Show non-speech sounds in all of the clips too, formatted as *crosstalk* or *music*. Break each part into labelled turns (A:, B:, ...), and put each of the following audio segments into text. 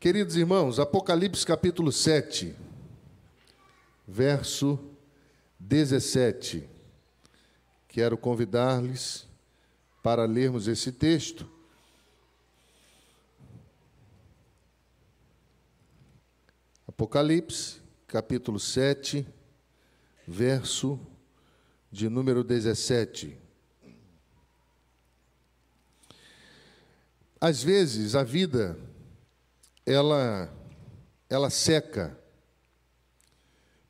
A: Queridos irmãos, Apocalipse capítulo 7, verso 17. Quero convidar-lhes para lermos esse texto. Apocalipse, capítulo 7, verso de número 17. Às vezes a vida ela ela seca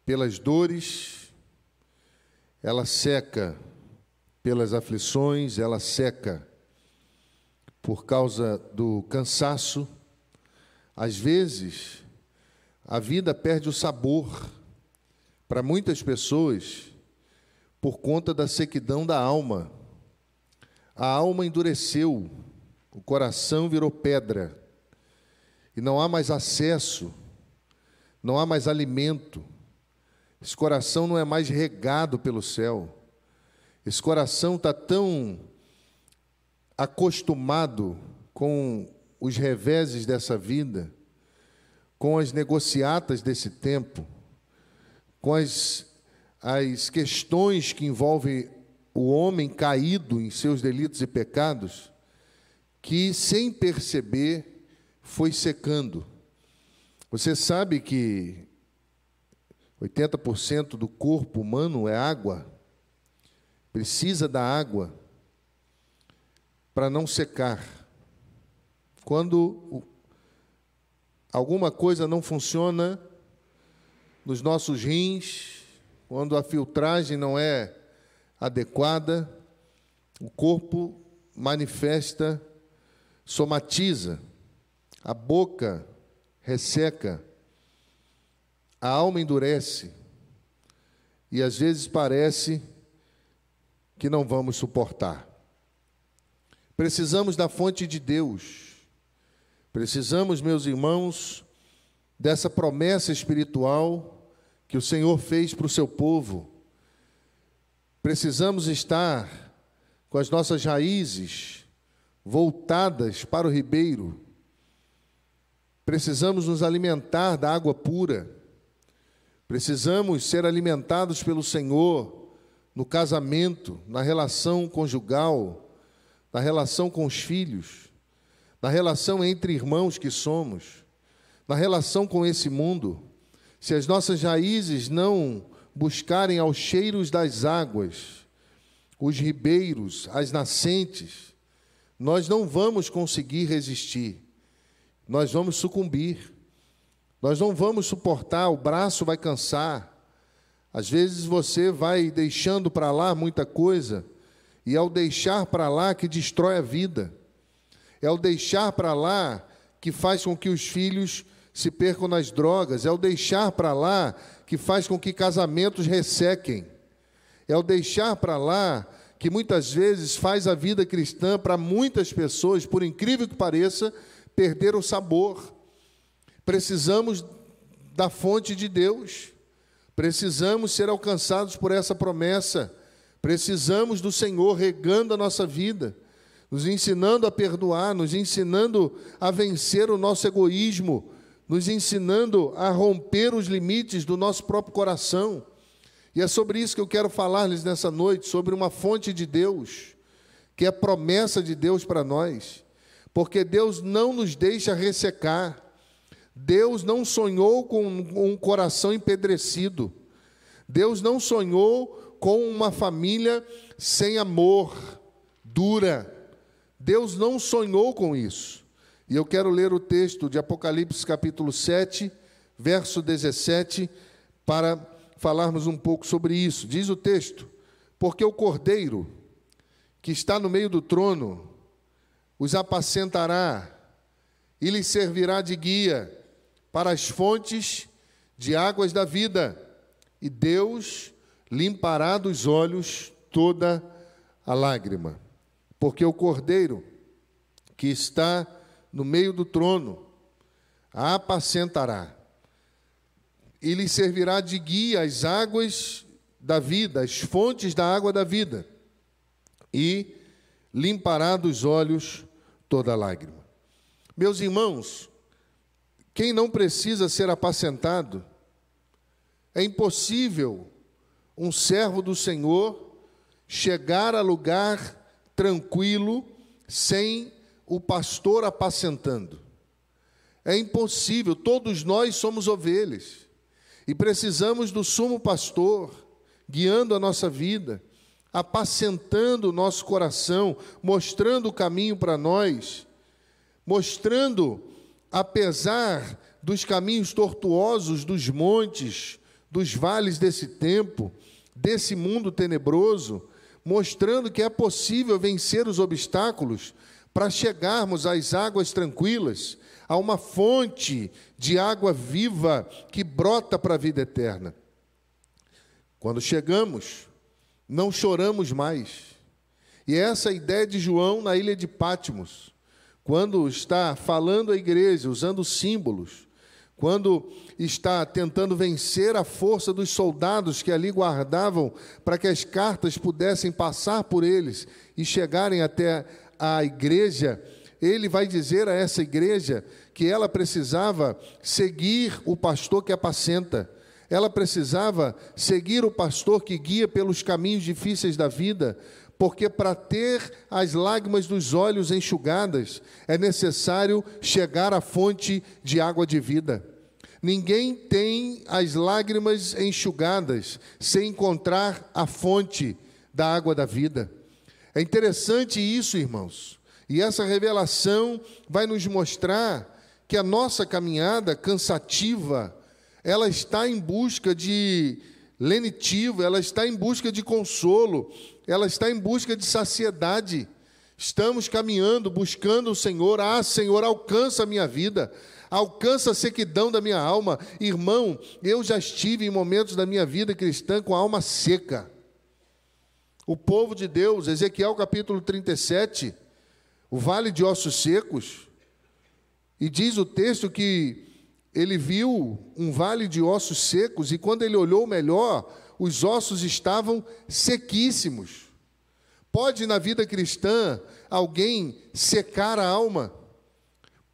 A: pelas dores, ela seca pelas aflições, ela seca por causa do cansaço. Às vezes, a vida perde o sabor para muitas pessoas por conta da sequidão da alma. A alma endureceu, o coração virou pedra e não há mais acesso, não há mais alimento. Esse coração não é mais regado pelo céu. Esse coração está tão acostumado com os reveses dessa vida, com as negociatas desse tempo, com as, as questões que envolvem o homem caído em seus delitos e pecados, que sem perceber foi secando. Você sabe que 80% do corpo humano é água, precisa da água para não secar. Quando alguma coisa não funciona nos nossos rins, quando a filtragem não é adequada, o corpo manifesta, somatiza a boca resseca, a alma endurece, e às vezes parece que não vamos suportar. Precisamos da fonte de Deus, precisamos, meus irmãos, dessa promessa espiritual que o Senhor fez para o seu povo. Precisamos estar com as nossas raízes voltadas para o ribeiro Precisamos nos alimentar da água pura. Precisamos ser alimentados pelo Senhor no casamento, na relação conjugal, na relação com os filhos, na relação entre irmãos que somos, na relação com esse mundo. Se as nossas raízes não buscarem aos cheiros das águas, os ribeiros, as nascentes, nós não vamos conseguir resistir nós vamos sucumbir, nós não vamos suportar, o braço vai cansar. Às vezes você vai deixando para lá muita coisa, e é o deixar para lá que destrói a vida, é o deixar para lá que faz com que os filhos se percam nas drogas, é o deixar para lá que faz com que casamentos ressequem, é o deixar para lá que muitas vezes faz a vida cristã para muitas pessoas, por incrível que pareça, perder o sabor. Precisamos da fonte de Deus. Precisamos ser alcançados por essa promessa. Precisamos do Senhor regando a nossa vida, nos ensinando a perdoar, nos ensinando a vencer o nosso egoísmo, nos ensinando a romper os limites do nosso próprio coração. E é sobre isso que eu quero falar-lhes nessa noite, sobre uma fonte de Deus, que é a promessa de Deus para nós porque Deus não nos deixa ressecar. Deus não sonhou com um coração empedrecido. Deus não sonhou com uma família sem amor, dura. Deus não sonhou com isso. E eu quero ler o texto de Apocalipse capítulo 7, verso 17, para falarmos um pouco sobre isso. Diz o texto: Porque o cordeiro que está no meio do trono os apacentará e lhes servirá de guia para as fontes de águas da vida, e Deus limpará dos olhos toda a lágrima, porque o cordeiro que está no meio do trono a apacentará e lhe servirá de guia às águas da vida, as fontes da água da vida, e limpará dos olhos toda lágrima. Meus irmãos, Quem não precisa ser apacentado? É impossível um servo do Senhor chegar a lugar tranquilo sem o pastor apacentando. É impossível, todos nós somos ovelhas e precisamos do sumo pastor guiando a nossa vida, apacentando o nosso coração, mostrando o caminho para nós, mostrando, apesar dos caminhos tortuosos dos montes, dos vales desse tempo, desse mundo tenebroso, mostrando que é possível vencer os obstáculos para chegarmos às águas tranquilas, a uma fonte de água viva que brota para a vida eterna. Quando chegamos, não choramos mais. E é essa ideia de João na ilha de Pátimos, quando está falando à igreja, usando símbolos, quando está tentando vencer a força dos soldados que ali guardavam para que as cartas pudessem passar por eles e chegarem até a igreja, ele vai dizer a essa igreja que ela precisava seguir o pastor que apacenta, ela precisava seguir o pastor que guia pelos caminhos difíceis da vida, porque para ter as lágrimas dos olhos enxugadas, é necessário chegar à fonte de água de vida. Ninguém tem as lágrimas enxugadas sem encontrar a fonte da água da vida. É interessante isso, irmãos. E essa revelação vai nos mostrar que a nossa caminhada cansativa, ela está em busca de lenitivo, ela está em busca de consolo, ela está em busca de saciedade. Estamos caminhando, buscando o Senhor. Ah, Senhor, alcança a minha vida alcança a sequidão da minha alma. Irmão, eu já estive em momentos da minha vida cristã com a alma seca. O povo de Deus, Ezequiel capítulo 37, o vale de ossos secos, e diz o texto que ele viu um vale de ossos secos, e quando ele olhou melhor, os ossos estavam sequíssimos. Pode na vida cristã alguém secar a alma?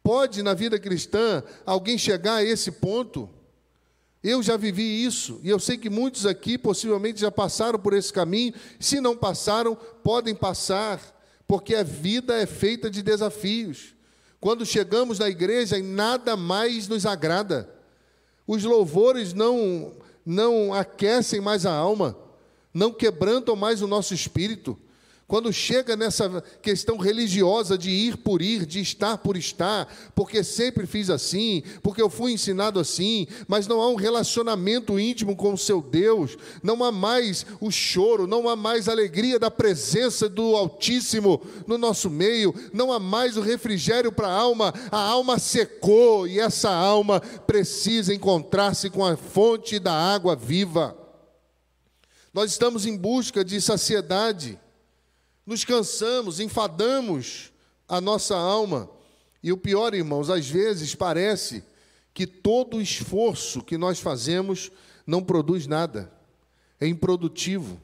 A: Pode na vida cristã alguém chegar a esse ponto? Eu já vivi isso, e eu sei que muitos aqui possivelmente já passaram por esse caminho. Se não passaram, podem passar, porque a vida é feita de desafios. Quando chegamos na igreja, nada mais nos agrada. Os louvores não não aquecem mais a alma, não quebrantam mais o nosso espírito. Quando chega nessa questão religiosa de ir por ir, de estar por estar, porque sempre fiz assim, porque eu fui ensinado assim, mas não há um relacionamento íntimo com o seu Deus, não há mais o choro, não há mais a alegria da presença do Altíssimo no nosso meio, não há mais o refrigério para a alma, a alma secou e essa alma precisa encontrar-se com a fonte da água viva. Nós estamos em busca de saciedade nos cansamos, enfadamos a nossa alma. E o pior, irmãos, às vezes parece que todo o esforço que nós fazemos não produz nada, é improdutivo.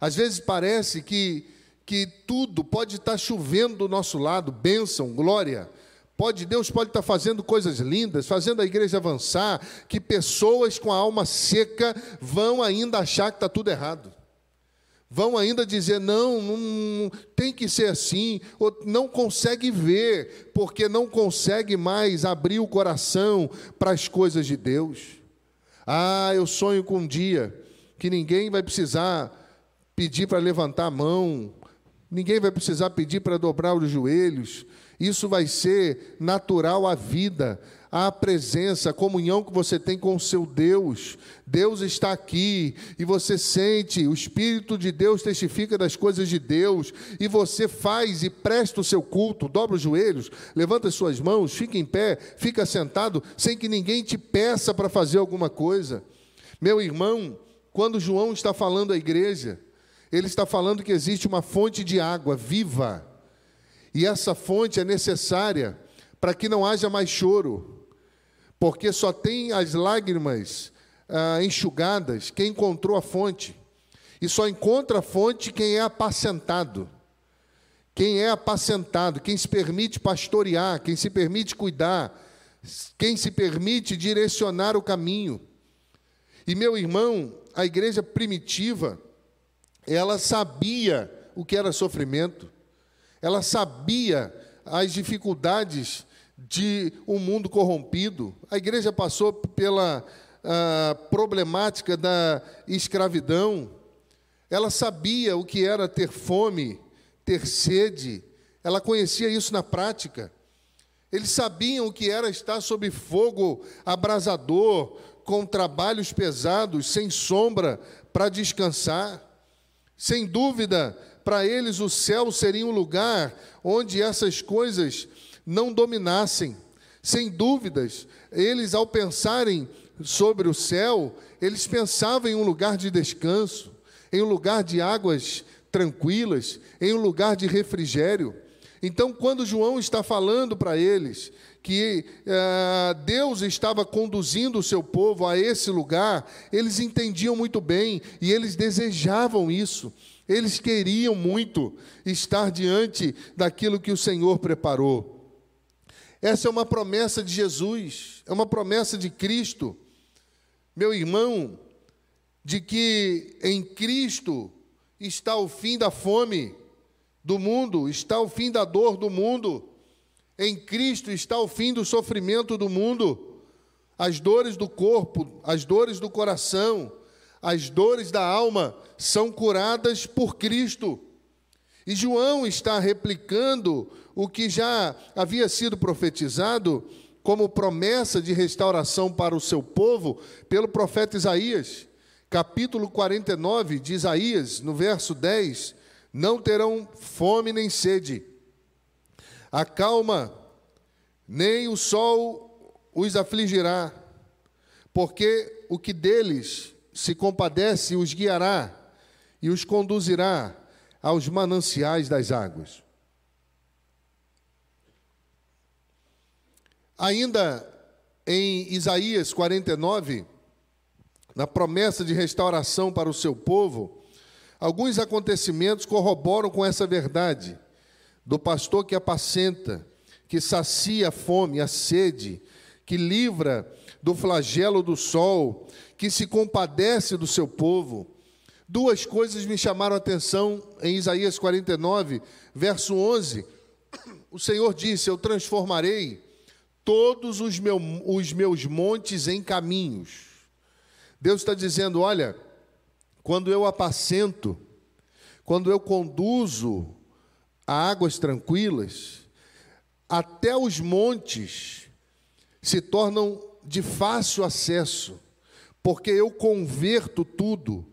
A: Às vezes parece que, que tudo pode estar chovendo do nosso lado, bênção, glória. Pode, Deus pode estar fazendo coisas lindas, fazendo a igreja avançar, que pessoas com a alma seca vão ainda achar que está tudo errado vão ainda dizer: não, não, tem que ser assim, ou não consegue ver, porque não consegue mais abrir o coração para as coisas de Deus. Ah, eu sonho com um dia que ninguém vai precisar pedir para levantar a mão, ninguém vai precisar pedir para dobrar os joelhos, isso vai ser natural à vida a presença, a comunhão que você tem com o seu Deus. Deus está aqui e você sente, o Espírito de Deus testifica das coisas de Deus e você faz e presta o seu culto, dobra os joelhos, levanta as suas mãos, fica em pé, fica sentado, sem que ninguém te peça para fazer alguma coisa. Meu irmão, quando João está falando à igreja, ele está falando que existe uma fonte de água viva. E essa fonte é necessária para que não haja mais choro, porque só tem as lágrimas ah, enxugadas quem encontrou a fonte. E só encontra a fonte quem é apacentado. Quem é apacentado, quem se permite pastorear, quem se permite cuidar. quem se permite direcionar o caminho. E meu irmão, a igreja primitiva, ela sabia o que era sofrimento, ela sabia as dificuldades de um mundo corrompido. A igreja passou pela ah, problemática da escravidão, ela sabia o que era ter fome, ter sede, ela conhecia isso na prática. Eles sabiam o que era estar sob fogo abrasador, com trabalhos pesados, sem sombra para descansar. Sem dúvida, para eles o céu seria um lugar onde essas coisas não dominassem. Sem dúvidas, eles ao pensarem sobre o céu, eles pensavam em um lugar de descanso, em um lugar de águas tranquilas, em um lugar de refrigério. Então, quando João está falando para eles que uh, Deus estava conduzindo o seu povo a esse lugar, eles entendiam muito bem e eles desejavam isso. Eles queriam muito estar diante daquilo que o Senhor preparou. Essa é uma promessa de Jesus, é uma promessa de Cristo, meu irmão, de que em Cristo está o fim da fome do mundo, está o fim da dor do mundo. Em Cristo está o fim do sofrimento do mundo, as dores do corpo, as dores do coração, as dores da alma são curadas por Cristo. E João está replicando o que já havia sido profetizado como promessa de restauração para o seu povo pelo profeta Isaías. Capítulo 49 de Isaías, no verso 10: Não terão fome nem sede a calma, nem o sol os afligirá, porque o que deles se compadece os guiará e os conduzirá aos mananciais das águas. Ainda em Isaías 49, na promessa de restauração para o seu povo, alguns acontecimentos corroboram com essa verdade do pastor que apacenta, que sacia a fome, a sede, que livra do flagelo do sol, que se compadece do seu povo. Duas coisas me chamaram a atenção em Isaías 49, verso 11. O Senhor disse: Eu transformarei todos os, meu, os meus montes em caminhos. Deus está dizendo: Olha, quando eu apacento, quando eu conduzo a águas tranquilas, até os montes se tornam de fácil acesso, porque eu converto tudo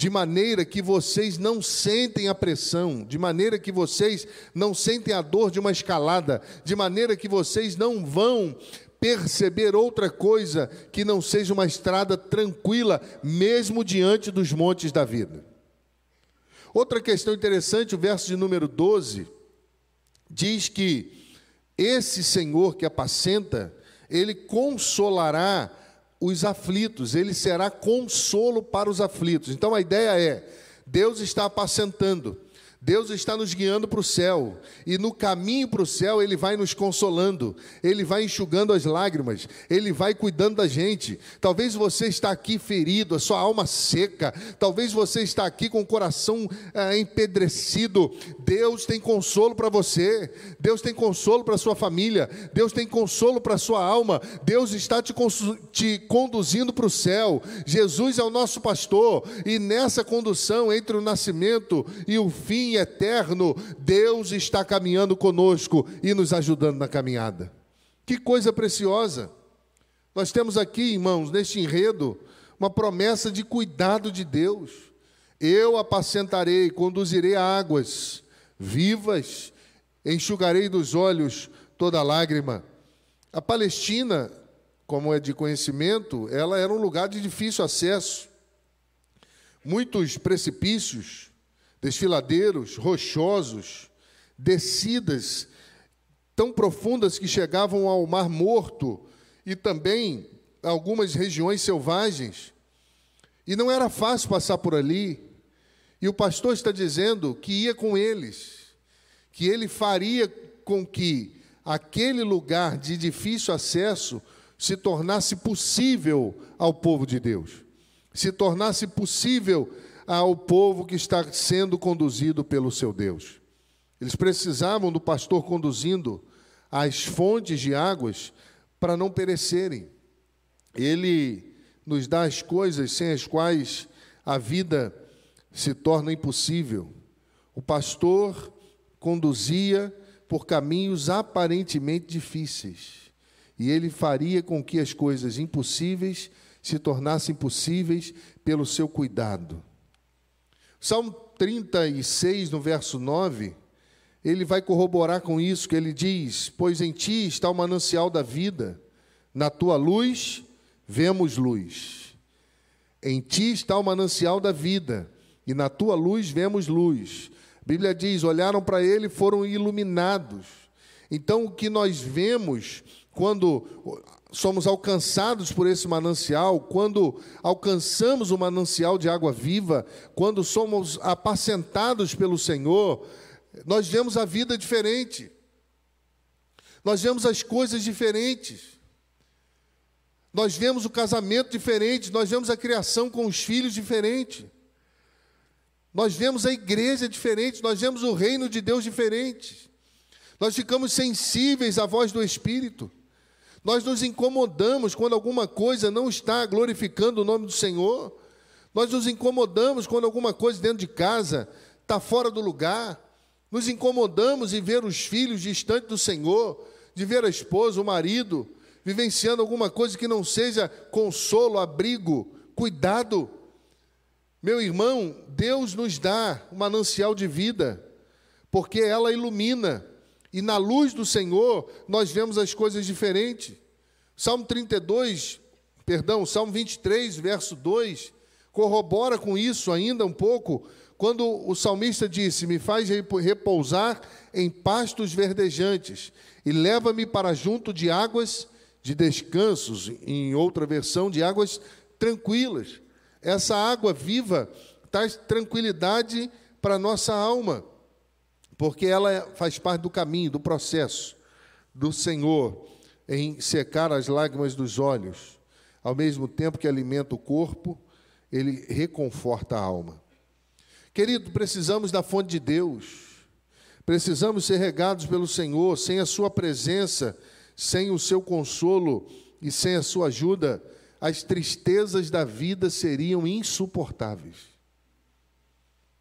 A: de maneira que vocês não sentem a pressão, de maneira que vocês não sentem a dor de uma escalada, de maneira que vocês não vão perceber outra coisa que não seja uma estrada tranquila, mesmo diante dos montes da vida. Outra questão interessante, o verso de número 12, diz que esse Senhor que apacenta, ele consolará os aflitos, ele será consolo para os aflitos. Então a ideia é: Deus está apacentando, Deus está nos guiando para o céu, e no caminho para o céu Ele vai nos consolando, Ele vai enxugando as lágrimas, Ele vai cuidando da gente. Talvez você está aqui ferido, a sua alma seca, talvez você está aqui com o coração é, empedrecido. Deus tem consolo para você, Deus tem consolo para a sua família, Deus tem consolo para a sua alma, Deus está te, te conduzindo para o céu. Jesus é o nosso pastor, e nessa condução entre o nascimento e o fim, eterno, Deus está caminhando conosco e nos ajudando na caminhada. Que coisa preciosa! Nós temos aqui, irmãos, neste enredo, uma promessa de cuidado de Deus. Eu apacentarei, conduzirei águas vivas, enxugarei dos olhos toda lágrima. A Palestina, como é de conhecimento, ela era um lugar de difícil acesso. Muitos precipícios, desfiladeiros rochosos, descidas tão profundas que chegavam ao Mar Morto e também algumas regiões selvagens. E não era fácil passar por ali. E o pastor está dizendo que ia com eles, que ele faria com que aquele lugar de difícil acesso se tornasse possível ao povo de Deus, se tornasse possível ao povo que está sendo conduzido pelo seu Deus. Eles precisavam do pastor conduzindo as fontes de águas para não perecerem. Ele nos dá as coisas sem as quais a vida se torna impossível. O pastor conduzia por caminhos aparentemente difíceis, e ele faria com que as coisas impossíveis se tornassem possíveis pelo seu cuidado. Salmo 36, no verso 9, ele vai corroborar com isso, que ele diz: Pois em ti está o manancial da vida, na tua luz vemos luz. Em ti está o manancial da vida, e na tua luz vemos luz. A Bíblia diz: olharam para ele e foram iluminados. Então, o que nós vemos quando somos alcançados por esse manancial, quando alcançamos o manancial de água viva, quando somos apacentados pelo Senhor, nós vemos a vida diferente, nós vemos as coisas diferentes, nós vemos o casamento diferente, nós vemos a criação com os filhos diferente. Nós vemos a igreja diferente, nós vemos o reino de Deus diferente. Nós ficamos sensíveis à voz do Espírito. Nós nos incomodamos quando alguma coisa não está glorificando o nome do Senhor. Nós nos incomodamos quando alguma coisa dentro de casa está fora do lugar. Nos incomodamos em ver os filhos distantes do Senhor, de ver a esposa, o marido, vivenciando alguma coisa que não seja consolo, abrigo, cuidado. Meu irmão, Deus nos dá um manancial de vida, porque ela ilumina, e na luz do Senhor nós vemos as coisas diferentes. Salmo 32, perdão, Salmo 23, verso 2, corrobora com isso ainda um pouco, quando o salmista disse: Me faz repousar em pastos verdejantes e leva-me para junto de águas de descansos, em outra versão, de águas tranquilas. Essa água viva traz tranquilidade para a nossa alma, porque ela faz parte do caminho, do processo do Senhor em secar as lágrimas dos olhos, ao mesmo tempo que alimenta o corpo, ele reconforta a alma. Querido, precisamos da fonte de Deus, precisamos ser regados pelo Senhor, sem a Sua presença, sem o seu consolo e sem a sua ajuda, as tristezas da vida seriam insuportáveis.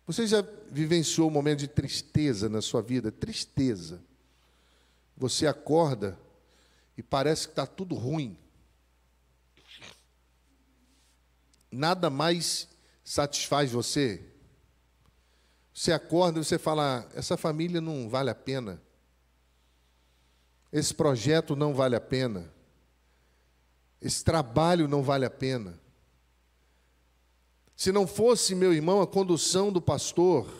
A: Você já vivenciou um momento de tristeza na sua vida? Tristeza. Você acorda e parece que está tudo ruim. Nada mais satisfaz você. Você acorda e você fala: essa família não vale a pena. Esse projeto não vale a pena. Esse trabalho não vale a pena. Se não fosse, meu irmão, a condução do pastor,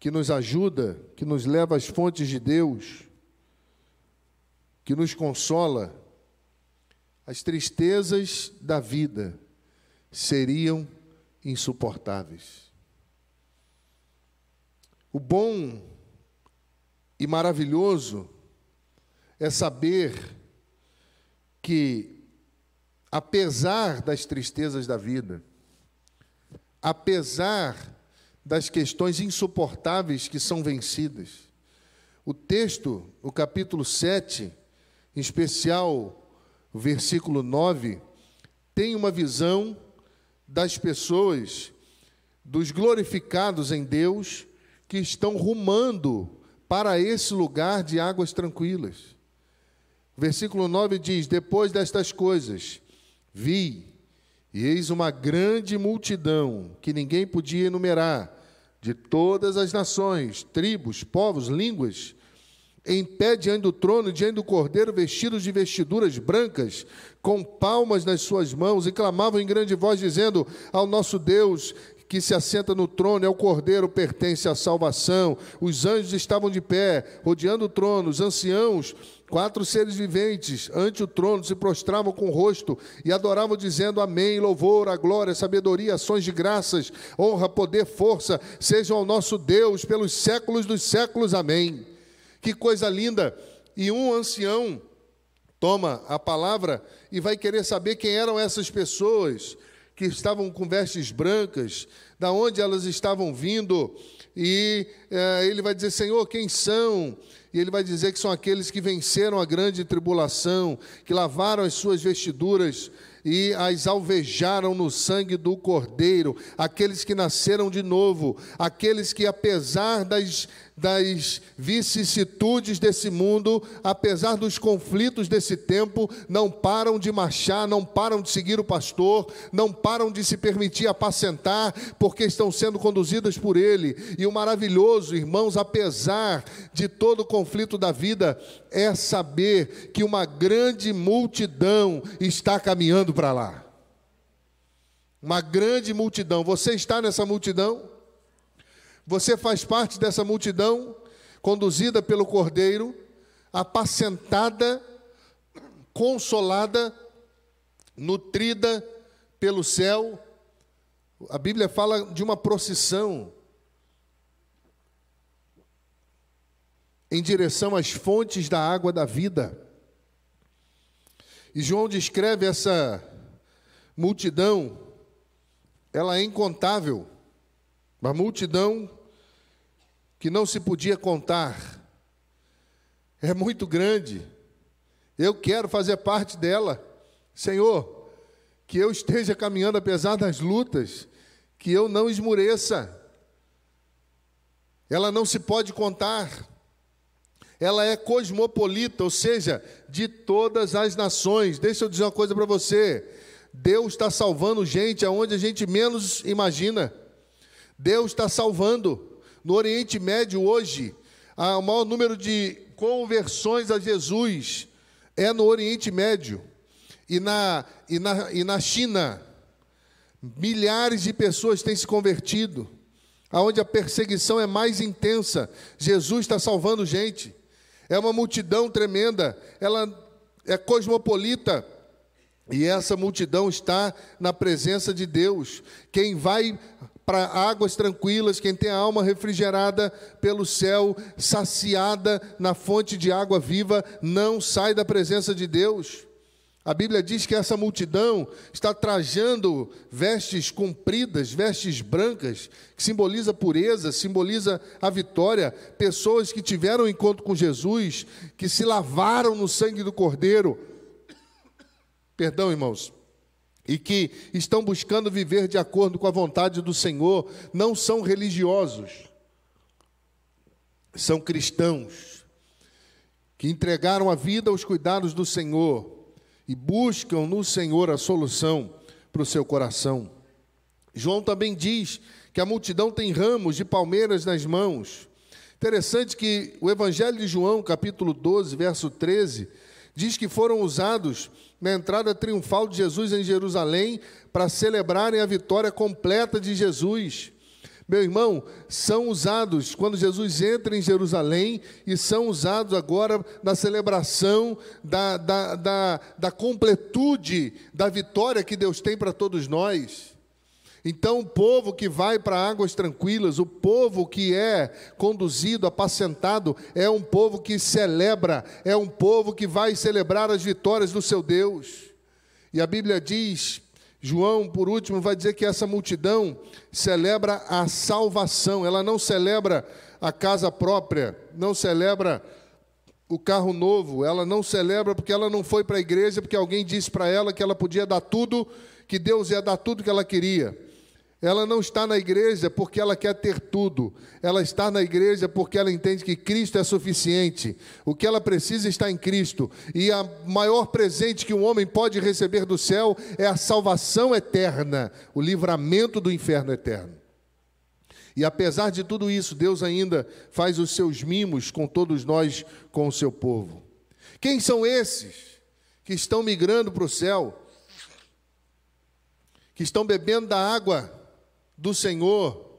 A: que nos ajuda, que nos leva às fontes de Deus, que nos consola, as tristezas da vida seriam insuportáveis. O bom e maravilhoso é saber que, apesar das tristezas da vida, apesar das questões insuportáveis que são vencidas, o texto, o capítulo 7, em especial o versículo 9, tem uma visão das pessoas, dos glorificados em Deus, que estão rumando para esse lugar de águas tranquilas. Versículo 9 diz: Depois destas coisas, vi, e eis uma grande multidão que ninguém podia enumerar, de todas as nações, tribos, povos, línguas, em pé diante do trono, diante do cordeiro, vestidos de vestiduras brancas, com palmas nas suas mãos, e clamavam em grande voz, dizendo ao nosso Deus, que se assenta no trono, é o Cordeiro, pertence à salvação. Os anjos estavam de pé, rodeando o trono, os anciãos, quatro seres viventes, ante o trono, se prostravam com o rosto e adoravam, dizendo: Amém, louvor, a glória, a sabedoria, ações de graças, honra, poder, força, sejam ao nosso Deus pelos séculos dos séculos. Amém. Que coisa linda! E um ancião toma a palavra e vai querer saber quem eram essas pessoas que estavam com vestes brancas, da onde elas estavam vindo, e é, ele vai dizer: Senhor, quem são? E ele vai dizer que são aqueles que venceram a grande tribulação, que lavaram as suas vestiduras e as alvejaram no sangue do Cordeiro, aqueles que nasceram de novo, aqueles que, apesar das das vicissitudes desse mundo, apesar dos conflitos desse tempo, não param de marchar, não param de seguir o pastor, não param de se permitir apacentar, porque estão sendo conduzidas por ele. E o maravilhoso, irmãos, apesar de todo o conflito da vida, é saber que uma grande multidão está caminhando para lá. Uma grande multidão. Você está nessa multidão? Você faz parte dessa multidão conduzida pelo Cordeiro, apacentada, consolada, nutrida pelo céu. A Bíblia fala de uma procissão em direção às fontes da água da vida. E João descreve essa multidão, ela é incontável. Uma multidão que não se podia contar. É muito grande. Eu quero fazer parte dela. Senhor, que eu esteja caminhando apesar das lutas, que eu não esmureça. Ela não se pode contar. Ela é cosmopolita, ou seja, de todas as nações. Deixa eu dizer uma coisa para você. Deus está salvando gente aonde a gente menos imagina. Deus está salvando. No Oriente Médio, hoje, o maior número de conversões a Jesus é no Oriente Médio. E na, e na, e na China, milhares de pessoas têm se convertido. Aonde a perseguição é mais intensa, Jesus está salvando gente. É uma multidão tremenda, ela é cosmopolita. E essa multidão está na presença de Deus. Quem vai para águas tranquilas, quem tem a alma refrigerada pelo céu, saciada na fonte de água viva, não sai da presença de Deus. A Bíblia diz que essa multidão está trajando vestes compridas, vestes brancas, que simboliza pureza, simboliza a vitória. Pessoas que tiveram um encontro com Jesus, que se lavaram no sangue do Cordeiro. Perdão, irmãos e que estão buscando viver de acordo com a vontade do Senhor, não são religiosos, são cristãos, que entregaram a vida aos cuidados do Senhor e buscam no Senhor a solução para o seu coração. João também diz que a multidão tem ramos de palmeiras nas mãos. Interessante que o Evangelho de João, capítulo 12, verso 13, diz que foram usados na entrada triunfal de Jesus em Jerusalém para celebrarem a vitória completa de Jesus. Meu irmão, são usados quando Jesus entra em Jerusalém e são usados agora na celebração da, da, da, da completude da vitória que Deus tem para todos nós. Então, o povo que vai para águas tranquilas, o povo que é conduzido, apacentado, é um povo que celebra, é um povo que vai celebrar as vitórias do seu Deus. E a Bíblia diz, João, por último, vai dizer que essa multidão celebra a salvação, ela não celebra a casa própria, não celebra o carro novo, ela não celebra porque ela não foi para a igreja, porque alguém disse para ela que ela podia dar tudo, que Deus ia dar tudo que ela queria. Ela não está na igreja porque ela quer ter tudo. Ela está na igreja porque ela entende que Cristo é suficiente. O que ela precisa está em Cristo. E a maior presente que um homem pode receber do céu é a salvação eterna, o livramento do inferno eterno. E apesar de tudo isso, Deus ainda faz os seus mimos com todos nós, com o seu povo. Quem são esses que estão migrando para o céu? Que estão bebendo da água do Senhor,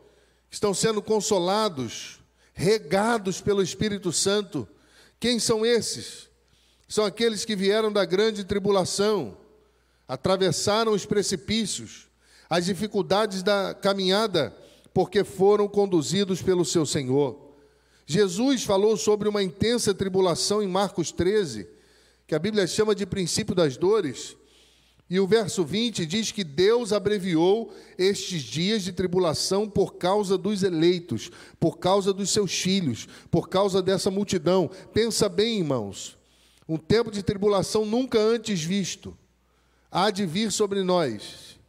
A: estão sendo consolados, regados pelo Espírito Santo. Quem são esses? São aqueles que vieram da grande tribulação, atravessaram os precipícios, as dificuldades da caminhada, porque foram conduzidos pelo seu Senhor. Jesus falou sobre uma intensa tribulação em Marcos 13, que a Bíblia chama de princípio das dores. E o verso 20 diz que Deus abreviou estes dias de tribulação por causa dos eleitos, por causa dos seus filhos, por causa dessa multidão. Pensa bem, irmãos, um tempo de tribulação nunca antes visto há de vir sobre nós.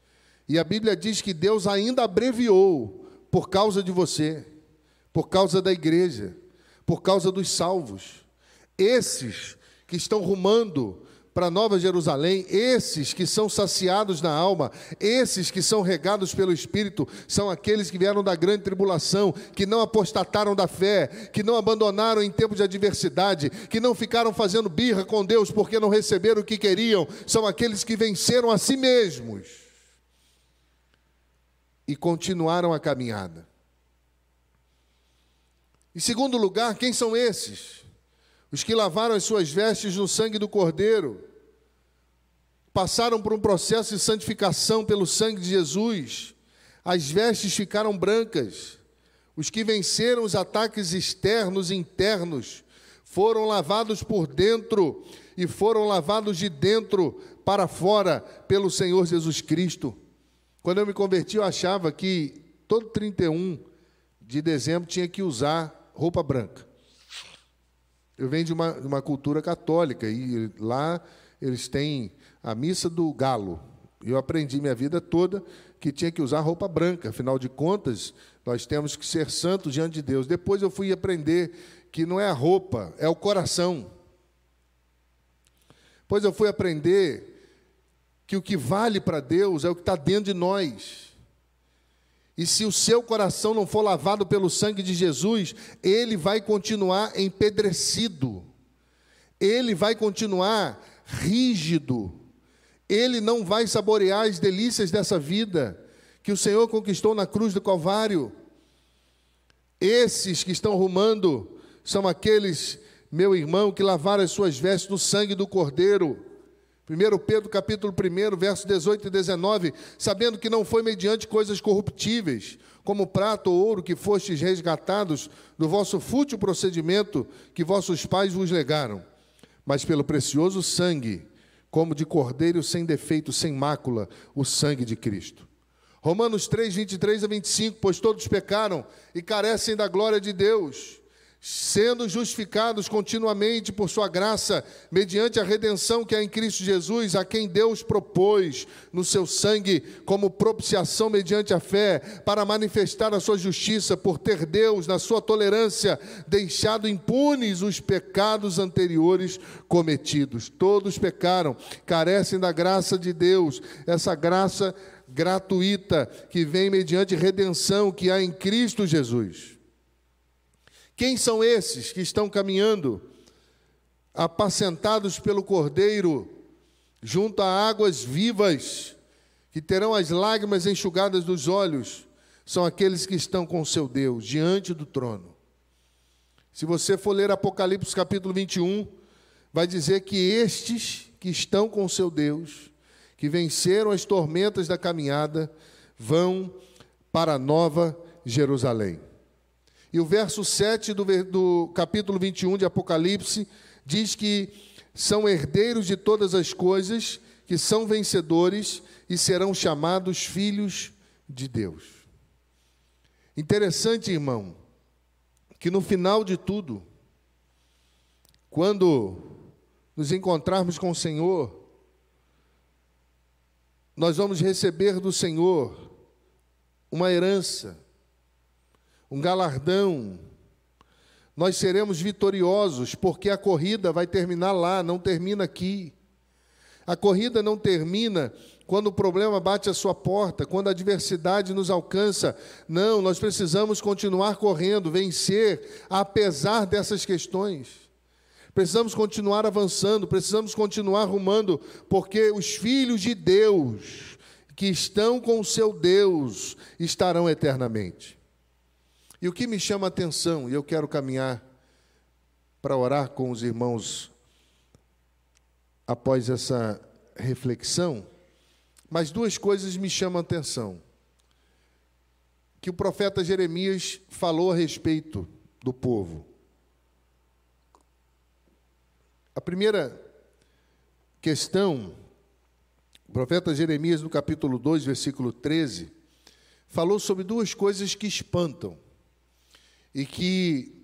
A: E a Bíblia diz que Deus ainda abreviou por causa de você por causa da igreja, por causa dos salvos. Esses que estão rumando para Nova Jerusalém, esses que são saciados na alma, esses que são regados pelo Espírito, são aqueles que vieram da grande tribulação, que não apostataram da fé, que não abandonaram em tempo de adversidade, que não ficaram fazendo birra com Deus porque não receberam o que queriam, são aqueles que venceram a si mesmos e continuaram a caminhada. Em segundo lugar, quem são esses? Os que lavaram as suas vestes no sangue do Cordeiro, passaram por um processo de santificação pelo sangue de Jesus, as vestes ficaram brancas. Os que venceram os ataques externos e internos foram lavados por dentro e foram lavados de dentro para fora pelo Senhor Jesus Cristo. Quando eu me converti, eu achava que todo 31 de dezembro tinha que usar roupa branca. Eu venho de uma, uma cultura católica e lá eles têm a missa do galo. Eu aprendi minha vida toda que tinha que usar roupa branca, afinal de contas, nós temos que ser santos diante de Deus. Depois eu fui aprender que não é a roupa, é o coração. Depois eu fui aprender que o que vale para Deus é o que está dentro de nós. E se o seu coração não for lavado pelo sangue de Jesus, ele vai continuar empedrecido, ele vai continuar rígido, ele não vai saborear as delícias dessa vida que o Senhor conquistou na cruz do Calvário. Esses que estão rumando são aqueles, meu irmão, que lavaram as suas vestes no sangue do Cordeiro 1 Pedro capítulo 1, versos 18 e 19, sabendo que não foi mediante coisas corruptíveis, como prata ou ouro, que fostes resgatados do vosso fútil procedimento que vossos pais vos legaram, mas pelo precioso sangue, como de cordeiro sem defeito, sem mácula, o sangue de Cristo. Romanos 3, 23 a 25, pois todos pecaram e carecem da glória de Deus sendo justificados continuamente por sua graça, mediante a redenção que há em Cristo Jesus, a quem Deus propôs no seu sangue como propiciação mediante a fé, para manifestar a sua justiça, por ter Deus, na sua tolerância, deixado impunes os pecados anteriores cometidos. Todos pecaram, carecem da graça de Deus, essa graça gratuita que vem mediante redenção que há em Cristo Jesus. Quem são esses que estão caminhando, apacentados pelo Cordeiro, junto a águas vivas, que terão as lágrimas enxugadas dos olhos? São aqueles que estão com seu Deus, diante do trono. Se você for ler Apocalipse capítulo 21, vai dizer que estes que estão com seu Deus, que venceram as tormentas da caminhada, vão para a nova Jerusalém. E o verso 7 do, do capítulo 21 de Apocalipse diz que são herdeiros de todas as coisas, que são vencedores e serão chamados filhos de Deus. Interessante, irmão, que no final de tudo, quando nos encontrarmos com o Senhor, nós vamos receber do Senhor uma herança, um galardão. Nós seremos vitoriosos, porque a corrida vai terminar lá, não termina aqui. A corrida não termina quando o problema bate à sua porta, quando a adversidade nos alcança. Não, nós precisamos continuar correndo, vencer, apesar dessas questões. Precisamos continuar avançando, precisamos continuar rumando, porque os filhos de Deus, que estão com o seu Deus, estarão eternamente. E o que me chama a atenção, e eu quero caminhar para orar com os irmãos após essa reflexão, mas duas coisas me chamam a atenção. Que o profeta Jeremias falou a respeito do povo. A primeira questão, o profeta Jeremias, no capítulo 2, versículo 13, falou sobre duas coisas que espantam e que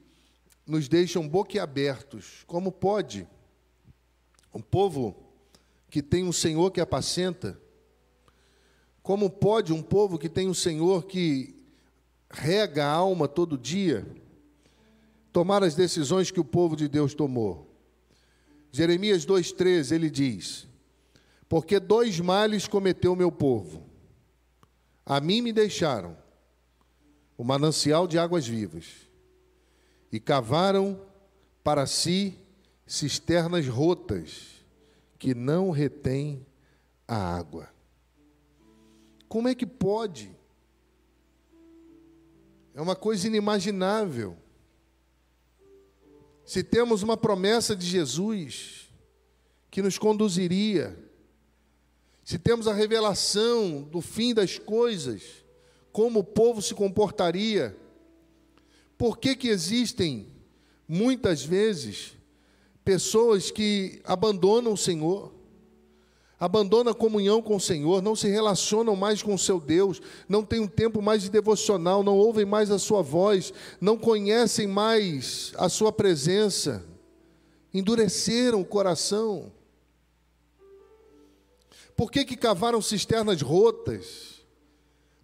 A: nos deixam boquiabertos. Como pode um povo que tem um Senhor que apacenta, como pode um povo que tem um Senhor que rega a alma todo dia, tomar as decisões que o povo de Deus tomou? Jeremias 2,13 ele diz: Porque dois males cometeu meu povo. A mim me deixaram o manancial de águas vivas e cavaram para si cisternas rotas que não retêm a água. Como é que pode? É uma coisa inimaginável. Se temos uma promessa de Jesus que nos conduziria, se temos a revelação do fim das coisas, como o povo se comportaria, por que que existem muitas vezes pessoas que abandonam o Senhor? abandona a comunhão com o Senhor, não se relacionam mais com o seu Deus, não têm um tempo mais de devocional, não ouvem mais a sua voz, não conhecem mais a sua presença, endureceram o coração. Por que, que cavaram cisternas rotas?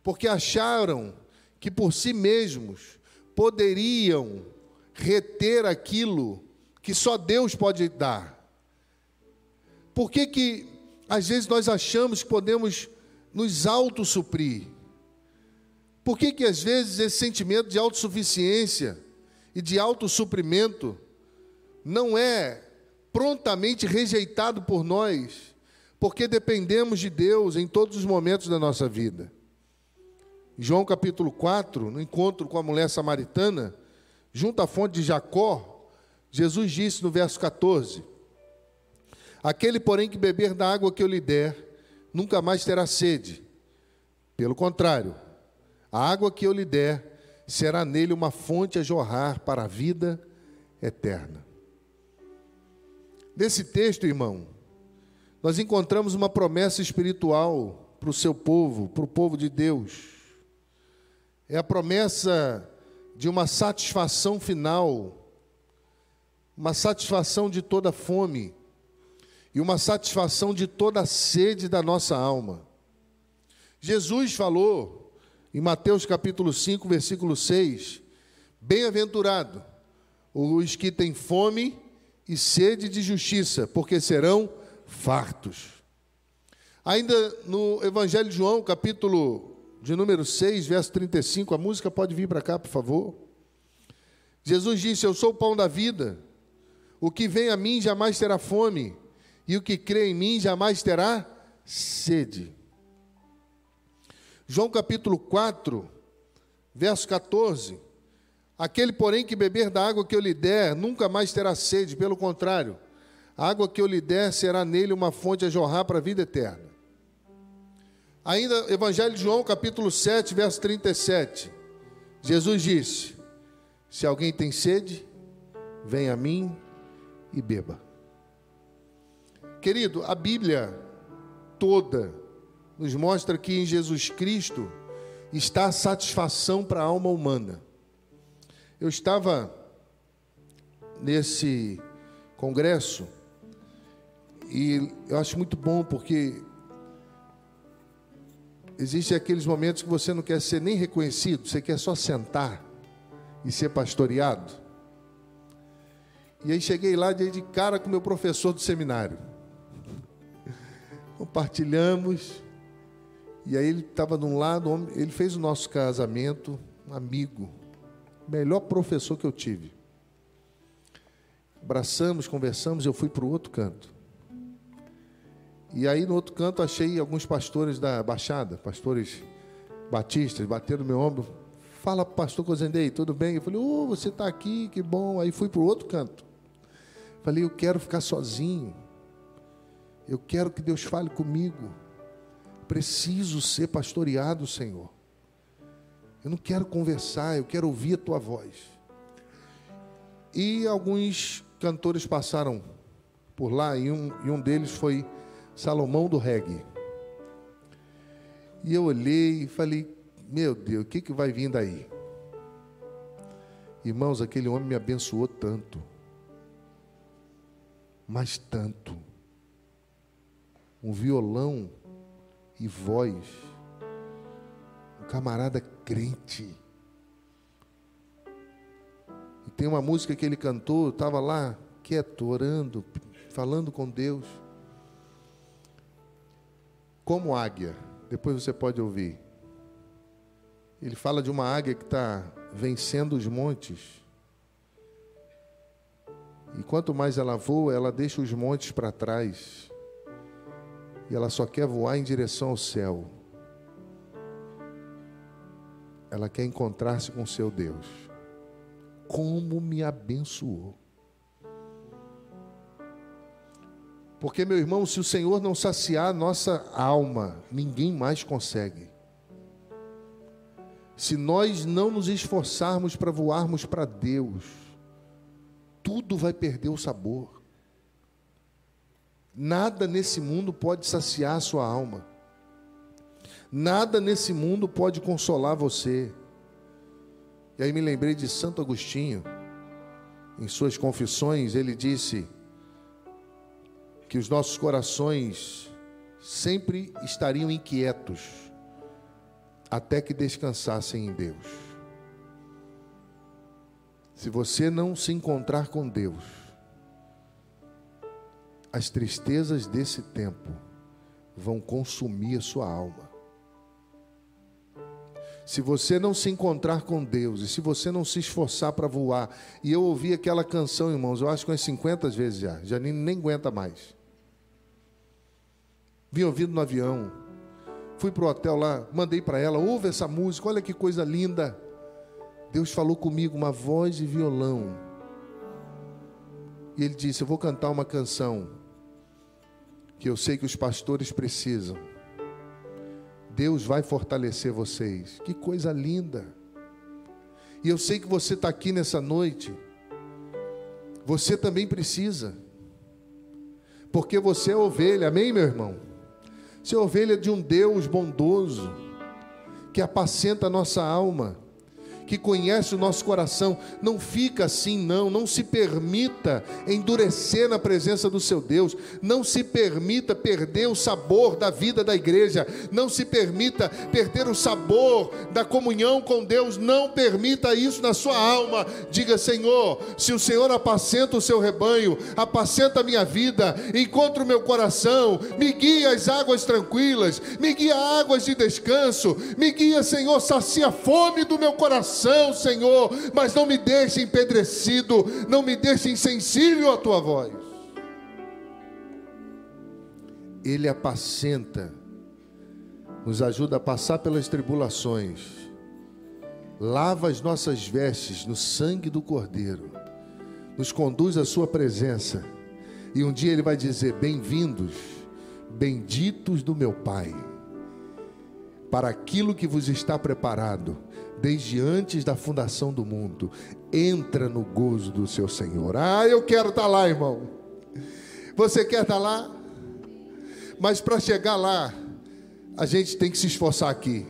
A: Porque acharam que por si mesmos poderiam reter aquilo que só Deus pode dar. Por que, que às vezes nós achamos que podemos nos autossuprir. Por que, que às vezes esse sentimento de autossuficiência e de autossuprimento não é prontamente rejeitado por nós? Porque dependemos de Deus em todos os momentos da nossa vida. João capítulo 4, no encontro com a mulher samaritana, junto à fonte de Jacó, Jesus disse no verso 14: Aquele, porém, que beber da água que eu lhe der, nunca mais terá sede. Pelo contrário, a água que eu lhe der será nele uma fonte a jorrar para a vida eterna. Nesse texto, irmão, nós encontramos uma promessa espiritual para o seu povo, para o povo de Deus. É a promessa de uma satisfação final, uma satisfação de toda fome e uma satisfação de toda sede da nossa alma. Jesus falou em Mateus capítulo 5, versículo 6: Bem-aventurado os que têm fome e sede de justiça, porque serão fartos. Ainda no Evangelho de João, capítulo de número 6, verso 35, a música pode vir para cá, por favor. Jesus disse: Eu sou o pão da vida. O que vem a mim jamais terá fome e o que crê em mim jamais terá sede. João capítulo 4, verso 14. Aquele, porém, que beber da água que eu lhe der, nunca mais terá sede, pelo contrário, a água que eu lhe der será nele uma fonte a jorrar para a vida eterna. Ainda, Evangelho de João, capítulo 7, verso 37. Jesus disse: Se alguém tem sede, venha a mim e beba. Querido, a Bíblia toda nos mostra que em Jesus Cristo está a satisfação para a alma humana. Eu estava nesse congresso e eu acho muito bom porque existem aqueles momentos que você não quer ser nem reconhecido, você quer só sentar e ser pastoreado. E aí cheguei lá de cara com meu professor do seminário compartilhamos. E aí ele estava de um lado, ele fez o nosso casamento, um amigo, melhor professor que eu tive. Abraçamos, conversamos, eu fui para o outro canto. E aí no outro canto achei alguns pastores da Baixada, pastores batistas, bateram no meu ombro. Fala, pastor Cozendei, tudo bem? Eu falei, oh, você está aqui, que bom. Aí fui para o outro canto. Falei, eu quero ficar sozinho. Eu quero que Deus fale comigo. Preciso ser pastoreado, Senhor. Eu não quero conversar, eu quero ouvir a tua voz. E alguns cantores passaram por lá, e um, e um deles foi Salomão do Reggae. E eu olhei e falei: Meu Deus, o que, que vai vir daí? Irmãos, aquele homem me abençoou tanto, mas tanto. Um violão e voz, um camarada crente. E tem uma música que ele cantou, estava lá quieto, orando, falando com Deus. Como águia, depois você pode ouvir. Ele fala de uma águia que está vencendo os montes. E quanto mais ela voa, ela deixa os montes para trás. E ela só quer voar em direção ao céu. Ela quer encontrar-se com seu Deus. Como me abençoou. Porque, meu irmão, se o Senhor não saciar nossa alma, ninguém mais consegue. Se nós não nos esforçarmos para voarmos para Deus, tudo vai perder o sabor. Nada nesse mundo pode saciar a sua alma. Nada nesse mundo pode consolar você. E aí me lembrei de Santo Agostinho. Em suas confissões, ele disse que os nossos corações sempre estariam inquietos até que descansassem em Deus. Se você não se encontrar com Deus, as tristezas desse tempo vão consumir a sua alma. Se você não se encontrar com Deus e se você não se esforçar para voar, e eu ouvi aquela canção, irmãos, eu acho que umas 50 vezes já, nem, nem aguenta mais. Vim ouvindo no avião, Fui para o hotel lá, mandei para ela, ouve essa música, olha que coisa linda. Deus falou comigo, uma voz de violão. E ele disse: Eu vou cantar uma canção que eu sei que os pastores precisam. Deus vai fortalecer vocês. Que coisa linda. E eu sei que você está aqui nessa noite. Você também precisa. Porque você é ovelha, amém, meu irmão? Você é ovelha de um Deus bondoso, que apacenta a nossa alma que conhece o nosso coração. Não fica assim, não. Não se permita endurecer na presença do seu Deus. Não se permita perder o sabor da vida da igreja. Não se permita perder o sabor da comunhão com Deus. Não permita isso na sua alma. Diga, Senhor, se o Senhor apacenta o seu rebanho, apacenta a minha vida, encontra o meu coração, me guia às águas tranquilas, me guia a águas de descanso, me guia, Senhor, sacia a fome do meu coração coração, Senhor, mas não me deixe empedrecido, não me deixe insensível à tua voz. Ele apacenta, nos ajuda a passar pelas tribulações, lava as nossas vestes no sangue do Cordeiro, nos conduz à Sua presença, e um dia Ele vai dizer: Bem-vindos, benditos do meu Pai, para aquilo que vos está preparado desde antes da fundação do mundo. Entra no gozo do seu Senhor. Ah, eu quero estar tá lá, irmão. Você quer estar tá lá? Mas para chegar lá, a gente tem que se esforçar aqui.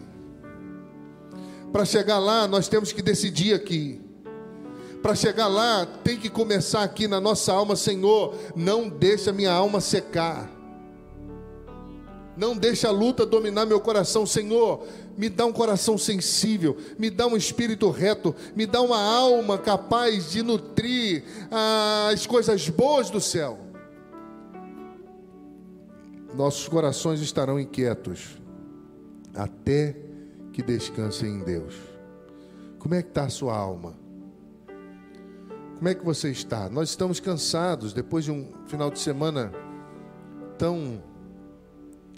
A: Para chegar lá, nós temos que decidir aqui. Para chegar lá, tem que começar aqui na nossa alma, Senhor, não deixa minha alma secar. Não deixa a luta dominar meu coração, Senhor. Me dá um coração sensível, me dá um espírito reto, me dá uma alma capaz de nutrir as coisas boas do céu. Nossos corações estarão inquietos até que descansem em Deus. Como é que está a sua alma? Como é que você está? Nós estamos cansados depois de um final de semana tão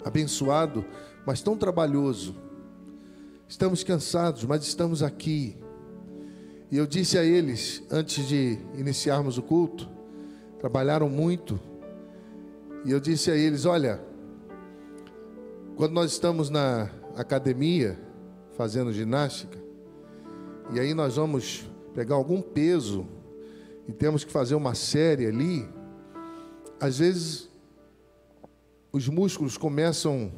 A: abençoado, mas tão trabalhoso. Estamos cansados, mas estamos aqui. E eu disse a eles, antes de iniciarmos o culto, trabalharam muito. E eu disse a eles: olha, quando nós estamos na academia, fazendo ginástica, e aí nós vamos pegar algum peso, e temos que fazer uma série ali, às vezes os músculos começam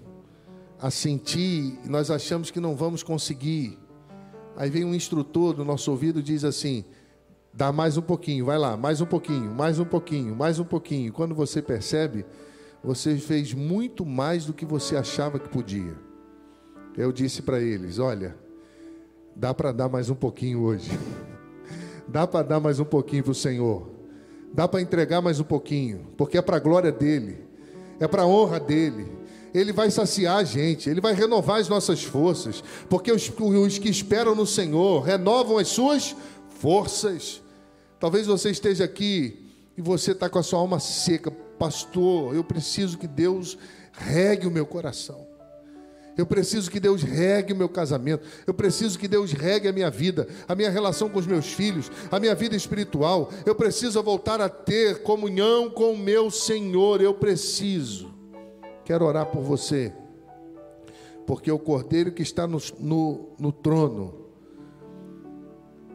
A: a sentir nós achamos que não vamos conseguir. Aí vem um instrutor do nosso ouvido e diz assim: dá mais um pouquinho, vai lá, mais um pouquinho, mais um pouquinho, mais um pouquinho. Quando você percebe, você fez muito mais do que você achava que podia. Eu disse para eles: olha, dá para dar mais um pouquinho hoje. *laughs* Dá para dar mais um pouquinho para o Senhor. Dá para entregar mais um pouquinho, porque é para a glória dele, é para a honra dele. Ele vai saciar a gente, Ele vai renovar as nossas forças, porque os, os que esperam no Senhor renovam as suas forças. Talvez você esteja aqui e você está com a sua alma seca, pastor. Eu preciso que Deus regue o meu coração. Eu preciso que Deus regue o meu casamento. Eu preciso que Deus regue a minha vida, a minha relação com os meus filhos, a minha vida espiritual. Eu preciso voltar a ter comunhão com o meu Senhor. Eu preciso. Quero orar por você, porque o cordeiro que está no, no, no trono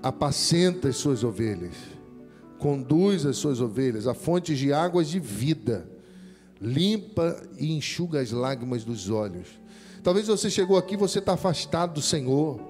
A: apacenta as suas ovelhas, conduz as suas ovelhas a fontes de águas de vida, limpa e enxuga as lágrimas dos olhos. Talvez você chegou aqui, você está afastado do Senhor,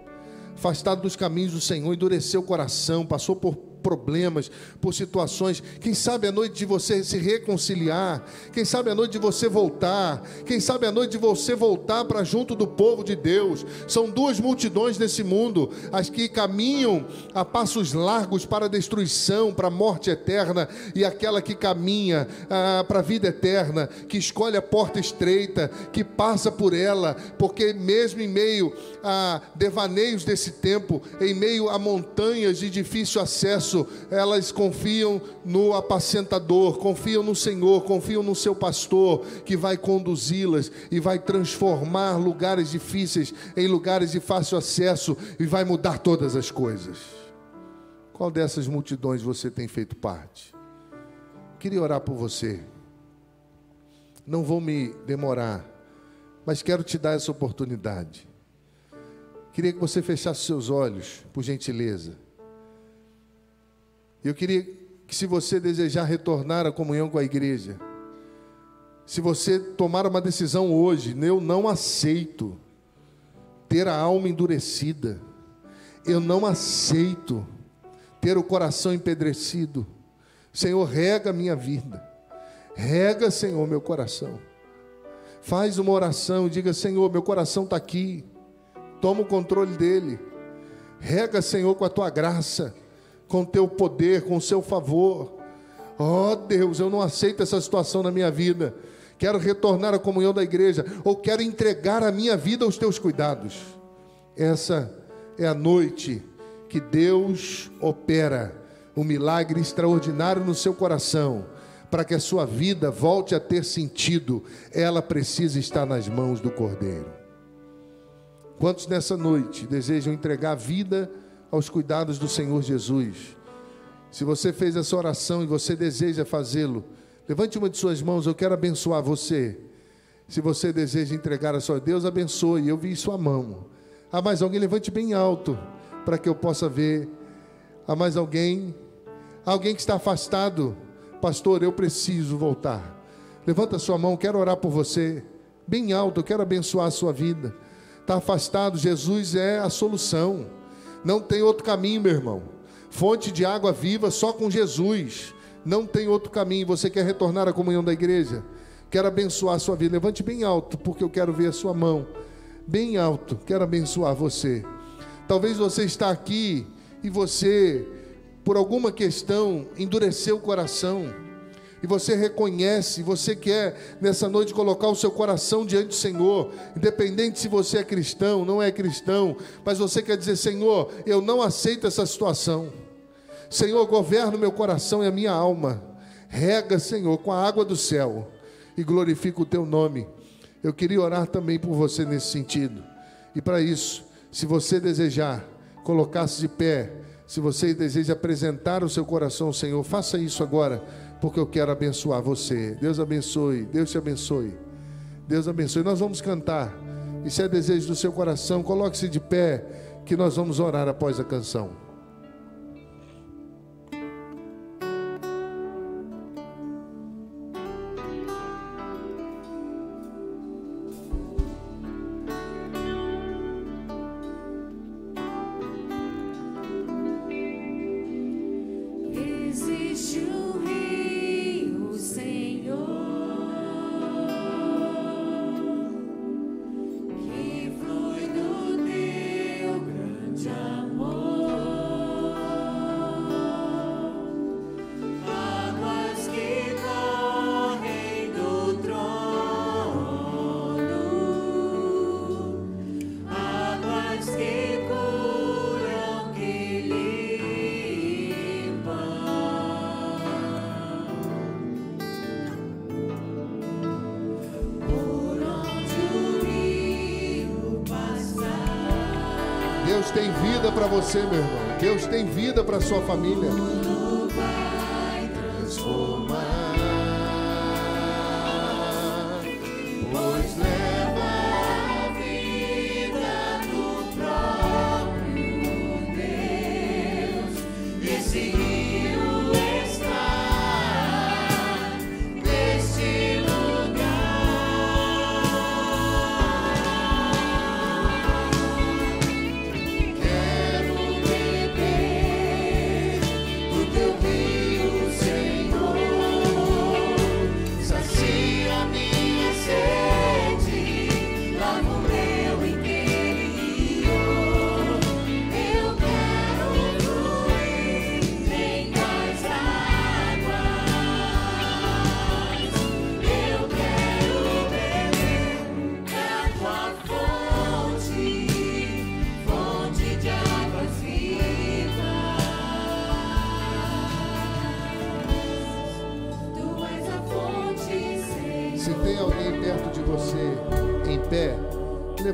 A: afastado dos caminhos do Senhor, endureceu o coração, passou por problemas, por situações. Quem sabe a noite de você se reconciliar, quem sabe a noite de você voltar, quem sabe a noite de você voltar para junto do povo de Deus. São duas multidões nesse mundo, as que caminham a passos largos para a destruição, para a morte eterna, e aquela que caminha ah, para a vida eterna, que escolhe a porta estreita, que passa por ela, porque mesmo em meio a devaneios desse tempo, em meio a montanhas de difícil acesso, elas confiam no apacentador, confiam no Senhor, confiam no seu pastor, que vai conduzi-las e vai transformar lugares difíceis em lugares de fácil acesso e vai mudar todas as coisas. Qual dessas multidões você tem feito parte? Queria orar por você. Não vou me demorar, mas quero te dar essa oportunidade. Queria que você fechasse seus olhos, por gentileza. Eu queria que, se você desejar retornar à comunhão com a igreja, se você tomar uma decisão hoje, eu não aceito ter a alma endurecida, eu não aceito ter o coração empedrecido. Senhor, rega a minha vida, rega, Senhor, meu coração. Faz uma oração e diga: Senhor, meu coração está aqui, toma o controle dele, rega, Senhor, com a tua graça com teu poder, com o seu favor. Ó oh, Deus, eu não aceito essa situação na minha vida. Quero retornar à comunhão da igreja, ou quero entregar a minha vida aos teus cuidados. Essa é a noite que Deus opera um milagre extraordinário no seu coração, para que a sua vida volte a ter sentido. Ela precisa estar nas mãos do Cordeiro. Quantos nessa noite desejam entregar a vida aos cuidados do Senhor Jesus. Se você fez essa oração e você deseja fazê-lo, levante uma de suas mãos, eu quero abençoar você. Se você deseja entregar a sua Deus, abençoe. Eu vi sua mão. Há mais alguém? Levante bem alto para que eu possa ver. Há mais alguém? Alguém que está afastado? Pastor, eu preciso voltar. Levanta sua mão, quero orar por você. Bem alto, eu quero abençoar a sua vida. Está afastado, Jesus é a solução. Não tem outro caminho, meu irmão. Fonte de água viva só com Jesus. Não tem outro caminho. Você quer retornar à comunhão da igreja? Quero abençoar a sua vida. Levante bem alto, porque eu quero ver a sua mão. Bem alto, quero abençoar você. Talvez você está aqui e você, por alguma questão, endureceu o coração e você reconhece, você quer nessa noite colocar o seu coração diante do Senhor, independente se você é cristão, não é cristão, mas você quer dizer: Senhor, eu não aceito essa situação. Senhor, governa o meu coração e a minha alma. Rega, Senhor, com a água do céu e glorifica o teu nome. Eu queria orar também por você nesse sentido. E para isso, se você desejar colocar-se de pé, se você deseja apresentar o seu coração ao Senhor, faça isso agora porque eu quero abençoar você. Deus abençoe, Deus te abençoe. Deus abençoe. Nós vamos cantar. E se é desejo do seu coração, coloque-se de pé, que nós vamos orar após a canção. Você, meu irmão. Deus tem vida para sua família.
B: Transformar. Pois leva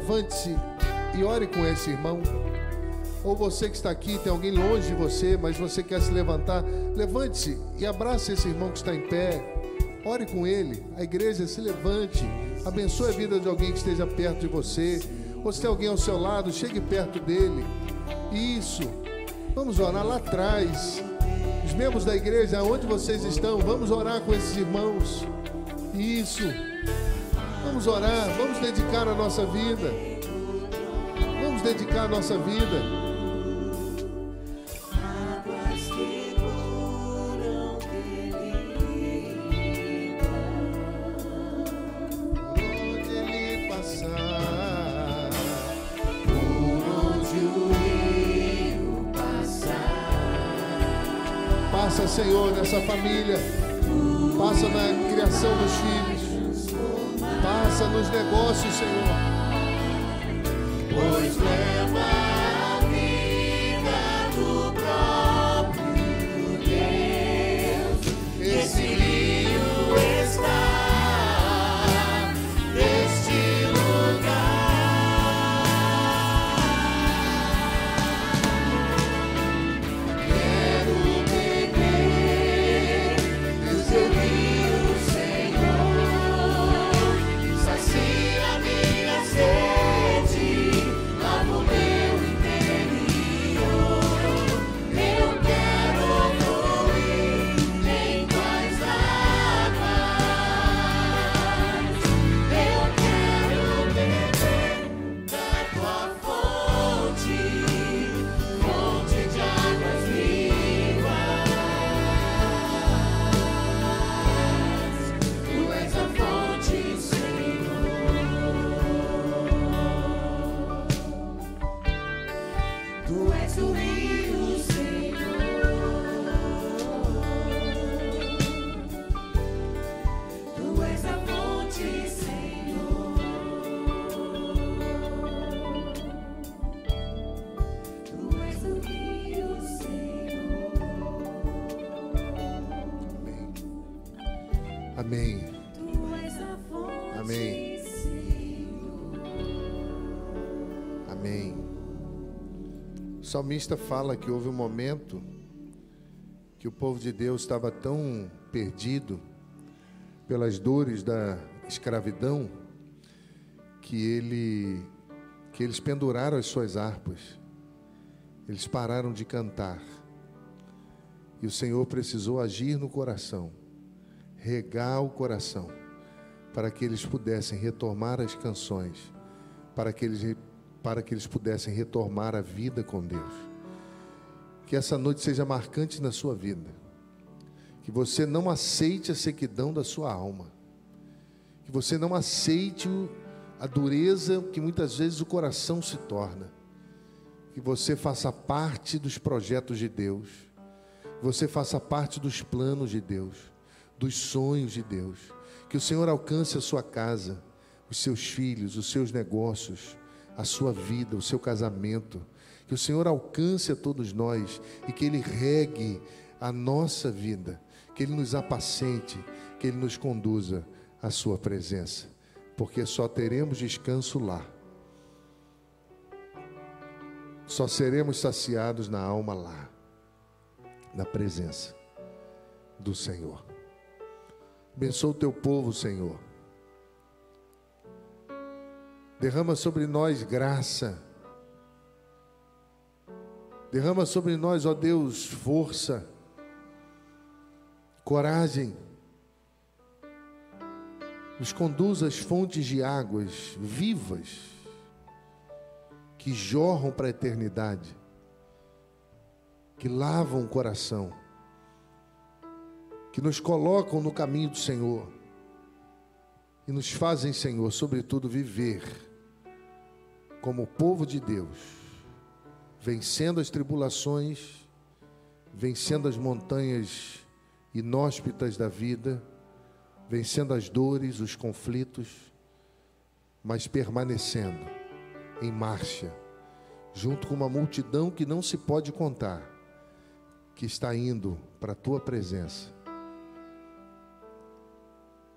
A: levante-se e ore com esse irmão. Ou você que está aqui, tem alguém longe de você, mas você quer se levantar, levante-se e abrace esse irmão que está em pé. Ore com ele. A igreja se levante. Abençoe a vida de alguém que esteja perto de você. Ou se tem alguém ao seu lado, chegue perto dele. Isso. Vamos orar lá atrás. Os membros da igreja, onde vocês estão, vamos orar com esses irmãos. Isso. Vamos orar, vamos dedicar a nossa vida. Vamos dedicar a nossa vida.
B: Águas que curam,
A: Onde ele passar,
B: por onde o rio passar.
A: passa, Senhor, nessa família. Passa na criação dos filhos. Passa nos negócios, Senhor.
B: Pois leva
A: salmista fala que houve um momento que o povo de Deus estava tão perdido pelas dores da escravidão que ele que eles penduraram as suas harpas. Eles pararam de cantar. E o Senhor precisou agir no coração, regar o coração, para que eles pudessem retomar as canções, para que eles para que eles pudessem retomar a vida com Deus. Que essa noite seja marcante na sua vida. Que você não aceite a sequidão da sua alma. Que você não aceite a dureza que muitas vezes o coração se torna. Que você faça parte dos projetos de Deus. Que você faça parte dos planos de Deus, dos sonhos de Deus. Que o Senhor alcance a sua casa, os seus filhos, os seus negócios, a sua vida, o seu casamento. Que o Senhor alcance a todos nós e que Ele regue a nossa vida, que Ele nos apacente, que Ele nos conduza à Sua presença, porque só teremos descanso lá. Só seremos saciados na alma lá, na presença do Senhor. Abençoa o teu povo, Senhor. Derrama sobre nós graça. Derrama sobre nós, ó Deus, força, coragem. Nos conduz às fontes de águas vivas que jorram para a eternidade, que lavam o coração, que nos colocam no caminho do Senhor e nos fazem, Senhor, sobretudo, viver como povo de Deus, vencendo as tribulações, vencendo as montanhas inóspitas da vida, vencendo as dores, os conflitos, mas permanecendo em marcha, junto com uma multidão que não se pode contar, que está indo para a tua presença,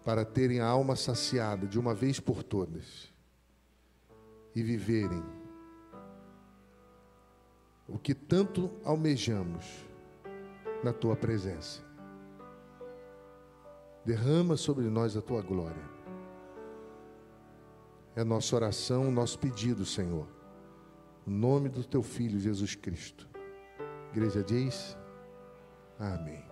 A: para terem a alma saciada de uma vez por todas e viverem o que tanto almejamos na tua presença. Derrama sobre nós a tua glória. É nossa oração, nosso pedido, Senhor. O nome do teu filho Jesus Cristo. A igreja diz: Amém.